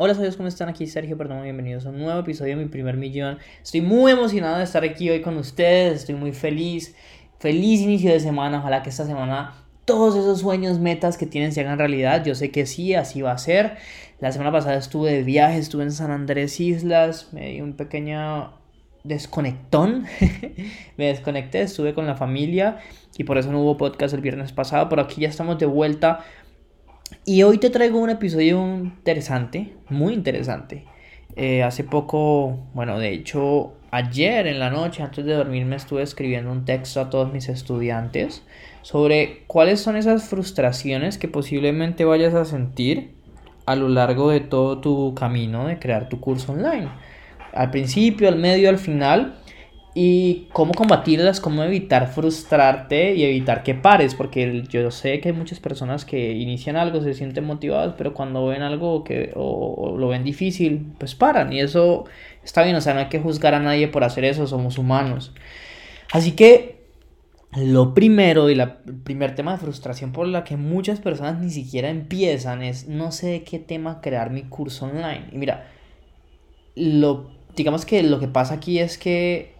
Hola, saludos, ¿cómo están? Aquí Sergio, perdón, bienvenidos a un nuevo episodio de Mi Primer Millón. Estoy muy emocionado de estar aquí hoy con ustedes, estoy muy feliz, feliz inicio de semana, ojalá que esta semana todos esos sueños, metas que tienen se hagan realidad, yo sé que sí, así va a ser. La semana pasada estuve de viaje, estuve en San Andrés Islas, me di un pequeño desconectón, me desconecté, estuve con la familia y por eso no hubo podcast el viernes pasado, pero aquí ya estamos de vuelta y hoy te traigo un episodio interesante, muy interesante. Eh, hace poco, bueno, de hecho, ayer en la noche, antes de dormirme, estuve escribiendo un texto a todos mis estudiantes sobre cuáles son esas frustraciones que posiblemente vayas a sentir a lo largo de todo tu camino de crear tu curso online. Al principio, al medio, al final y cómo combatirlas, cómo evitar frustrarte y evitar que pares, porque yo sé que hay muchas personas que inician algo, se sienten motivados, pero cuando ven algo que o, lo ven difícil, pues paran y eso está bien, o sea, no hay que juzgar a nadie por hacer eso, somos humanos. Así que lo primero y el primer tema de frustración por la que muchas personas ni siquiera empiezan es no sé de qué tema crear mi curso online. Y mira, lo digamos que lo que pasa aquí es que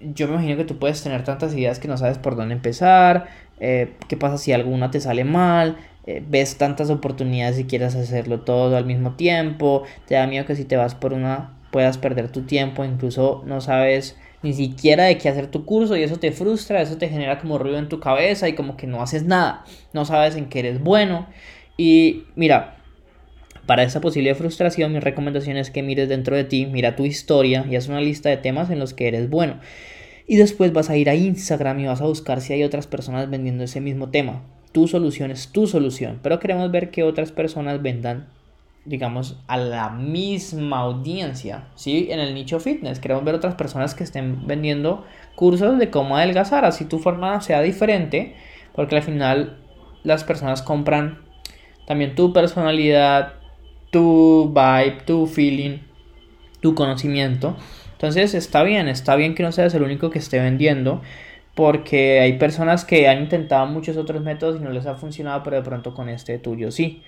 yo me imagino que tú puedes tener tantas ideas que no sabes por dónde empezar, eh, qué pasa si alguna te sale mal, eh, ves tantas oportunidades y quieres hacerlo todo al mismo tiempo, te da miedo que si te vas por una puedas perder tu tiempo, incluso no sabes ni siquiera de qué hacer tu curso y eso te frustra, eso te genera como ruido en tu cabeza y como que no haces nada, no sabes en qué eres bueno. Y mira, para esa posible frustración, mi recomendación es que mires dentro de ti, mira tu historia y haz una lista de temas en los que eres bueno. Y después vas a ir a Instagram y vas a buscar si hay otras personas vendiendo ese mismo tema. Tu solución es tu solución, pero queremos ver que otras personas vendan digamos, a la misma audiencia, ¿sí? En el nicho fitness. Queremos ver otras personas que estén vendiendo cursos de cómo adelgazar, así tu forma sea diferente, porque al final las personas compran también tu personalidad, tu vibe, tu feeling, tu conocimiento. Entonces está bien, está bien que no seas el único que esté vendiendo, porque hay personas que han intentado muchos otros métodos y no les ha funcionado, pero de pronto con este tuyo sí.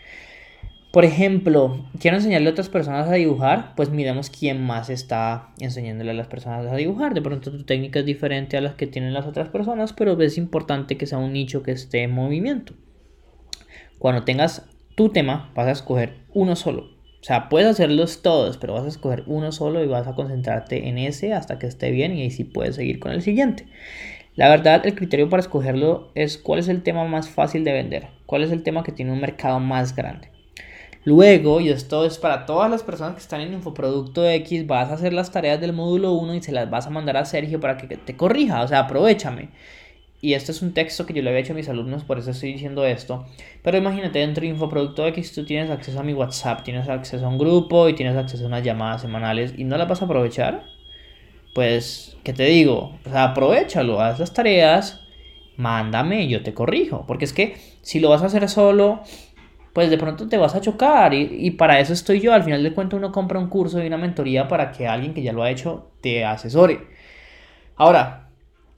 Por ejemplo, quiero enseñarle a otras personas a dibujar, pues miremos quién más está enseñándole a las personas a dibujar. De pronto tu técnica es diferente a las que tienen las otras personas, pero es importante que sea un nicho que esté en movimiento. Cuando tengas tu tema vas a escoger uno solo. O sea, puedes hacerlos todos, pero vas a escoger uno solo y vas a concentrarte en ese hasta que esté bien y ahí sí puedes seguir con el siguiente. La verdad, el criterio para escogerlo es cuál es el tema más fácil de vender, cuál es el tema que tiene un mercado más grande. Luego, y esto es para todas las personas que están en Infoproducto X, vas a hacer las tareas del módulo 1 y se las vas a mandar a Sergio para que te corrija, o sea, aprovechame y este es un texto que yo le había hecho a mis alumnos, por eso estoy diciendo esto. Pero imagínate, dentro de Infoproducto X tú tienes acceso a mi WhatsApp, tienes acceso a un grupo y tienes acceso a unas llamadas semanales y no las vas a aprovechar. Pues, ¿qué te digo? O sea, aprovechalo, haz las tareas, mándame yo te corrijo. Porque es que si lo vas a hacer solo, pues de pronto te vas a chocar y, y, para eso estoy yo. Al final de cuentas uno compra un curso y una mentoría para que alguien que ya lo ha hecho te asesore. Ahora,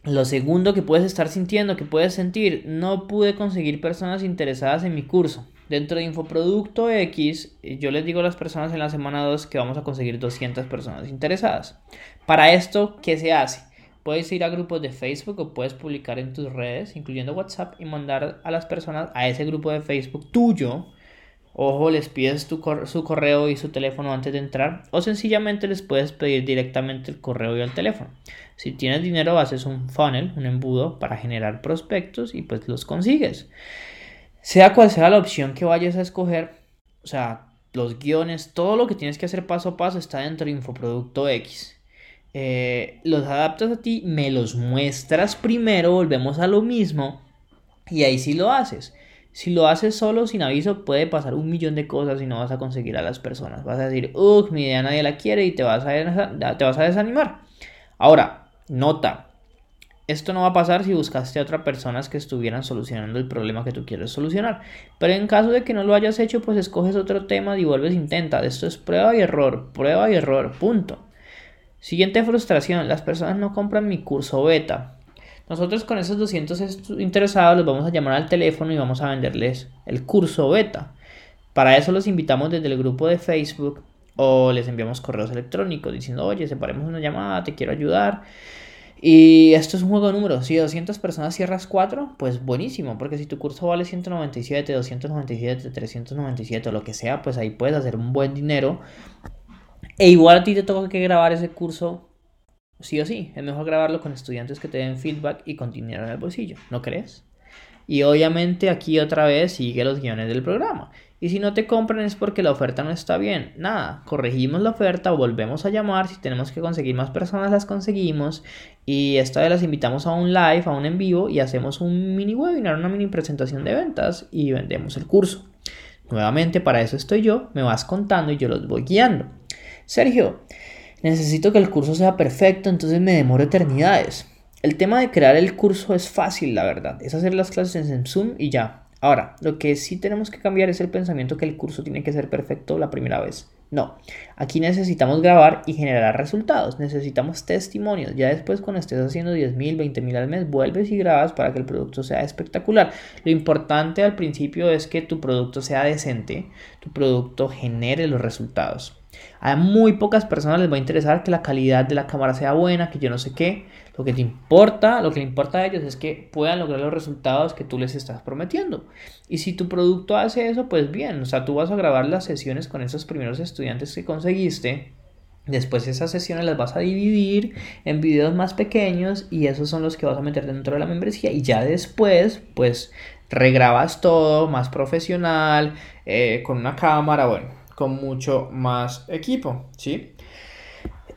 lo segundo que puedes estar sintiendo, que puedes sentir, no pude conseguir personas interesadas en mi curso. Dentro de Infoproducto X, yo les digo a las personas en la semana 2 que vamos a conseguir 200 personas interesadas. Para esto, ¿qué se hace? Puedes ir a grupos de Facebook o puedes publicar en tus redes, incluyendo WhatsApp, y mandar a las personas a ese grupo de Facebook tuyo Ojo, les pides tu su correo y su teléfono antes de entrar o sencillamente les puedes pedir directamente el correo y el teléfono. Si tienes dinero haces un funnel, un embudo para generar prospectos y pues los consigues. Sea cual sea la opción que vayas a escoger, o sea, los guiones, todo lo que tienes que hacer paso a paso está dentro de Infoproducto X. Eh, los adaptas a ti, me los muestras primero, volvemos a lo mismo y ahí sí lo haces. Si lo haces solo, sin aviso, puede pasar un millón de cosas y no vas a conseguir a las personas. Vas a decir, uff, mi idea nadie la quiere y te vas, a a desanimar. Ahora, nota, esto no va a pasar si buscaste a otras personas que estuvieran solucionando el problema que tú quieres solucionar. Pero en caso de que no lo hayas hecho, pues escoges otro tema y vuelves e intenta. Esto es prueba y error, prueba y error, punto. Siguiente frustración, las personas no compran mi curso beta. Nosotros con esos 200 interesados los vamos a llamar al teléfono y vamos a venderles el curso beta. Para eso los invitamos desde el grupo de Facebook o les enviamos correos electrónicos diciendo, oye, separemos una llamada, te quiero ayudar. Y esto es un juego de números. Si 200 personas cierras 4, pues buenísimo. Porque si tu curso vale 197, 297, 397 o lo que sea, pues ahí puedes hacer un buen dinero. E igual a ti te toca que grabar ese curso sí o sí. Es mejor grabarlo con estudiantes que te den feedback y con dinero en el bolsillo. ¿No crees? Y obviamente aquí otra vez sigue los guiones del programa. Y si no te compran es porque la oferta no está bien. Nada, corregimos la oferta, volvemos a llamar. Si tenemos que conseguir más personas, las conseguimos. Y esta vez las invitamos a un live, a un en vivo y hacemos un mini webinar, una mini presentación de ventas y vendemos el curso. Nuevamente, para eso estoy yo. Me vas contando y yo los voy guiando. Sergio, necesito que el curso sea perfecto, entonces me demoro eternidades. El tema de crear el curso es fácil, la verdad. Es hacer las clases en Zoom y ya. Ahora, lo que sí tenemos que cambiar es el pensamiento que el curso tiene que ser perfecto la primera vez. No, aquí necesitamos grabar y generar resultados, necesitamos testimonios. Ya después cuando estés haciendo 10 mil, 20 mil al mes, vuelves y grabas para que el producto sea espectacular. Lo importante al principio es que tu producto sea decente, tu producto genere los resultados. A muy pocas personas les va a interesar que la calidad de la cámara sea buena, que yo no sé qué. Lo que te importa, lo que le importa a ellos es que puedan lograr los resultados que tú les estás prometiendo. Y si tu producto hace eso, pues bien, o sea, tú vas a grabar las sesiones con esos primeros estudiantes que conseguiste. Después esas sesiones las vas a dividir en videos más pequeños y esos son los que vas a meter dentro de la membresía y ya después pues regrabas todo más profesional, eh, con una cámara, bueno, con mucho más equipo, ¿sí?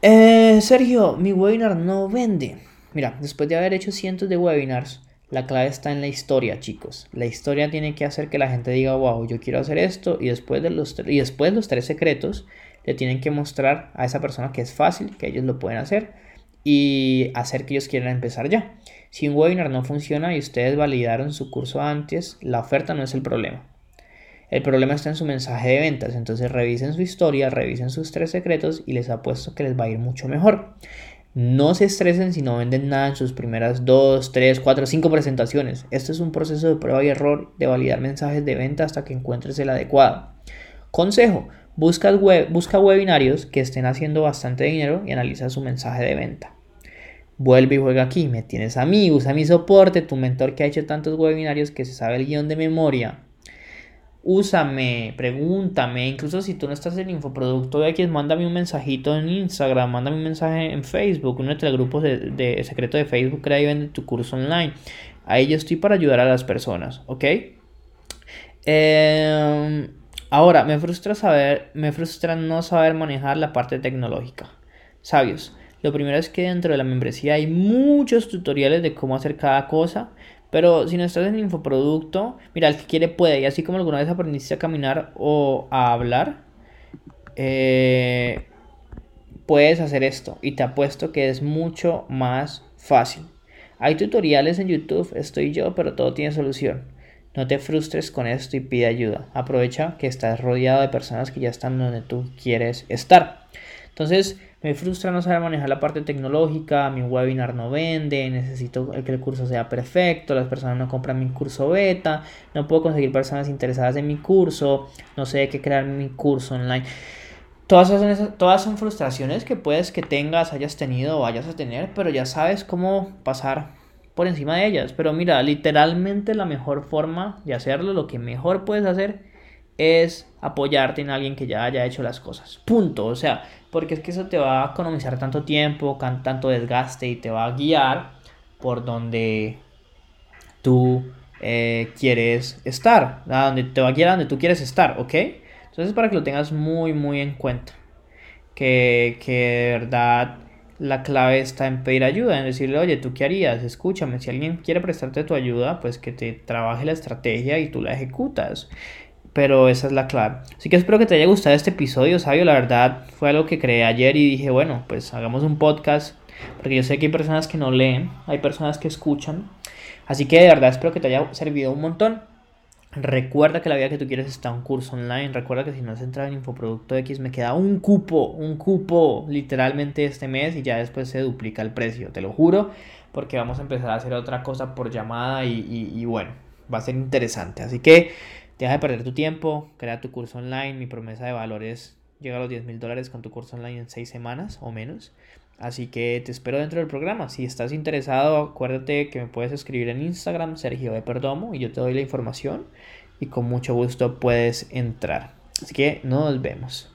Eh, Sergio, mi webinar no vende. Mira, después de haber hecho cientos de webinars, la clave está en la historia, chicos. La historia tiene que hacer que la gente diga, wow, yo quiero hacer esto. Y después de los, y después los tres secretos, le tienen que mostrar a esa persona que es fácil, que ellos lo pueden hacer. Y hacer que ellos quieran empezar ya. Si un webinar no funciona y ustedes validaron su curso antes, la oferta no es el problema. El problema está en su mensaje de ventas. Entonces revisen su historia, revisen sus tres secretos y les apuesto que les va a ir mucho mejor. No se estresen si no venden nada en sus primeras 2, 3, 4, 5 presentaciones. Esto es un proceso de prueba y error de validar mensajes de venta hasta que encuentres el adecuado. Consejo, busca, web, busca webinarios que estén haciendo bastante dinero y analiza su mensaje de venta. Vuelve y juega aquí, me tienes a mí, usa mi soporte, tu mentor que ha hecho tantos webinarios que se sabe el guion de memoria, úsame, pregúntame, incluso si tú no estás en infoproducto de X, mándame un mensajito en Instagram, mándame un mensaje en Facebook, uno de los grupos de, secreto de Facebook, crea y vende tu curso online. Ahí yo estoy para ayudar a las personas, ¿ok? Em, ahora, me frustra saber, me frustra no saber manejar la parte tecnológica. Sabios, lo primero es que dentro de la membresía hay muchos tutoriales de cómo hacer cada cosa, pero si no estás en infoproducto, mira, el que quiere puede. Y así como alguna vez aprendiste a caminar o a hablar, eh, puedes hacer esto. Y te apuesto que es mucho más fácil. Hay tutoriales en YouTube, estoy yo, pero todo tiene solución. No te frustres con esto y pide ayuda. Aprovecha que estás rodeado de personas que ya están donde tú quieres estar. Entonces, me frustra no saber manejar la parte tecnológica, mi webinar no vende, necesito que el curso sea perfecto, las personas no compran mi curso beta, no puedo conseguir personas interesadas en mi curso, no sé qué crear mi curso online. Todas son, todas son frustraciones que puedes que tengas, hayas tenido o vayas a tener, pero ya sabes cómo pasar por encima de ellas. Pero mira, literalmente la mejor forma de hacerlo, lo que mejor puedes hacer es apoyarte en alguien que ya haya hecho las cosas. Punto. O sea, porque es que eso te va a economizar tanto tiempo, tanto desgaste y te va a guiar por donde tú eh, quieres estar, a donde te va a guiar a donde tú quieres estar, ¿ok? Entonces para que lo tengas muy muy en cuenta, que, que de verdad la clave está en pedir ayuda, en decirle, oye, ¿tú qué harías? Escúchame, si alguien quiere prestarte tu ayuda, pues que te trabaje la estrategia y tú la ejecutas pero esa es la clave. Así que espero que te haya gustado este episodio, Sabio. La verdad fue algo que creé ayer y dije, bueno, pues hagamos un podcast, porque yo sé que hay personas que no leen, hay personas que escuchan. Así que de verdad espero que te haya servido un montón. Recuerda que la vida que tú quieres está un curso online. Recuerda que si no has entrado en Infoproducto X, me queda un cupo, un cupo literalmente este mes y ya después se duplica el precio, te lo juro, porque vamos a empezar a hacer otra cosa por llamada y, y bueno, va a ser interesante. Así que Deja de perder tu tiempo, crea tu curso online. Mi promesa de valores llega a los 10 mil dólares con tu curso online en 6 semanas o menos. Así que te espero dentro del programa. Si estás interesado, acuérdate que me puedes escribir en Instagram, Sergio de Perdomo, y yo te doy la información y con mucho gusto puedes entrar. Así que nos vemos.